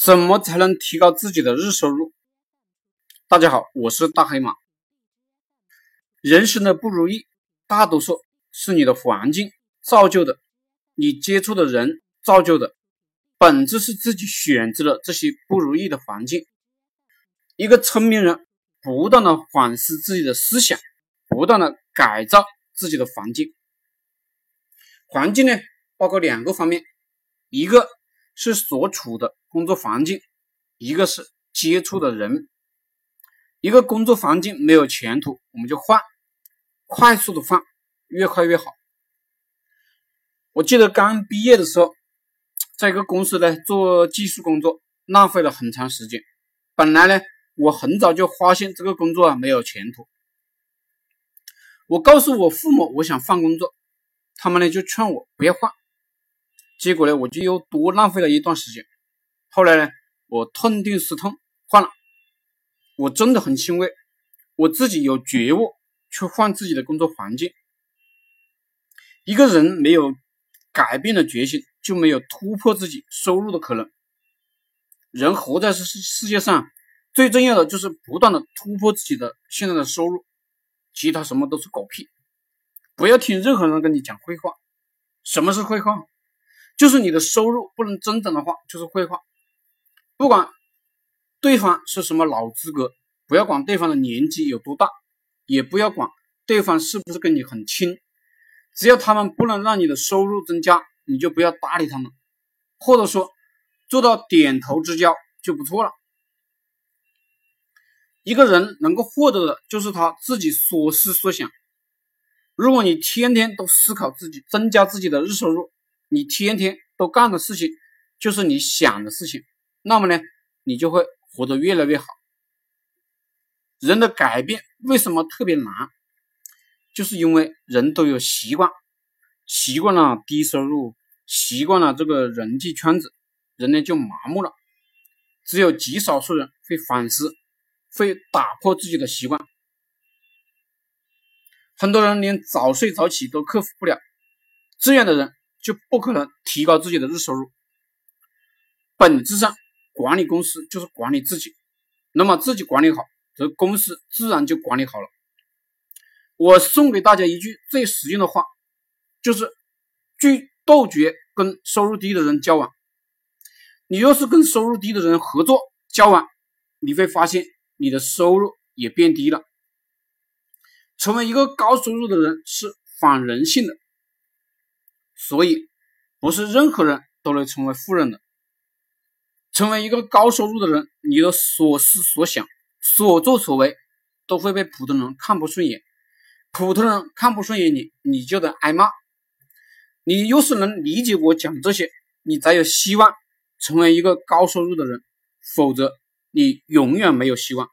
怎么才能提高自己的日收入？大家好，我是大黑马。人生的不如意，大多数是你的环境造就的，你接触的人造就的，本质是自己选择了这些不如意的环境。一个聪明人，不断的反思自己的思想，不断的改造自己的环境。环境呢，包括两个方面，一个。是所处的工作环境，一个是接触的人。一个工作环境没有前途，我们就换，快速的换，越快越好。我记得刚毕业的时候，在一个公司呢做技术工作，浪费了很长时间。本来呢，我很早就发现这个工作啊没有前途。我告诉我父母我想换工作，他们呢就劝我不要换。结果呢，我就又多浪费了一段时间。后来呢，我痛定思痛换了。我真的很欣慰，我自己有觉悟去换自己的工作环境。一个人没有改变的决心，就没有突破自己收入的可能。人活在世世界上，最重要的就是不断的突破自己的现在的收入，其他什么都是狗屁。不要听任何人跟你讲废话。什么是废话？就是你的收入不能增长的话，就是废话。不管对方是什么老资格，不要管对方的年纪有多大，也不要管对方是不是跟你很亲，只要他们不能让你的收入增加，你就不要搭理他们，或者说做到点头之交就不错了。一个人能够获得的就是他自己所思所想。如果你天天都思考自己增加自己的日收入，你天天都干的事情就是你想的事情，那么呢，你就会活得越来越好。人的改变为什么特别难？就是因为人都有习惯，习惯了低收入，习惯了这个人际圈子，人呢就麻木了。只有极少数人会反思，会打破自己的习惯。很多人连早睡早起都克服不了，这样的人。就不可能提高自己的日收入。本质上，管理公司就是管理自己。那么自己管理好，则公司自然就管理好了。我送给大家一句最实用的话，就是拒杜绝跟收入低的人交往。你若是跟收入低的人合作交往，你会发现你的收入也变低了。成为一个高收入的人是反人性的。所以，不是任何人都能成为富人的。成为一个高收入的人，你的所思所想、所作所为都会被普通人看不顺眼。普通人看不顺眼你，你就得挨骂。你要是能理解我讲这些，你才有希望成为一个高收入的人。否则，你永远没有希望。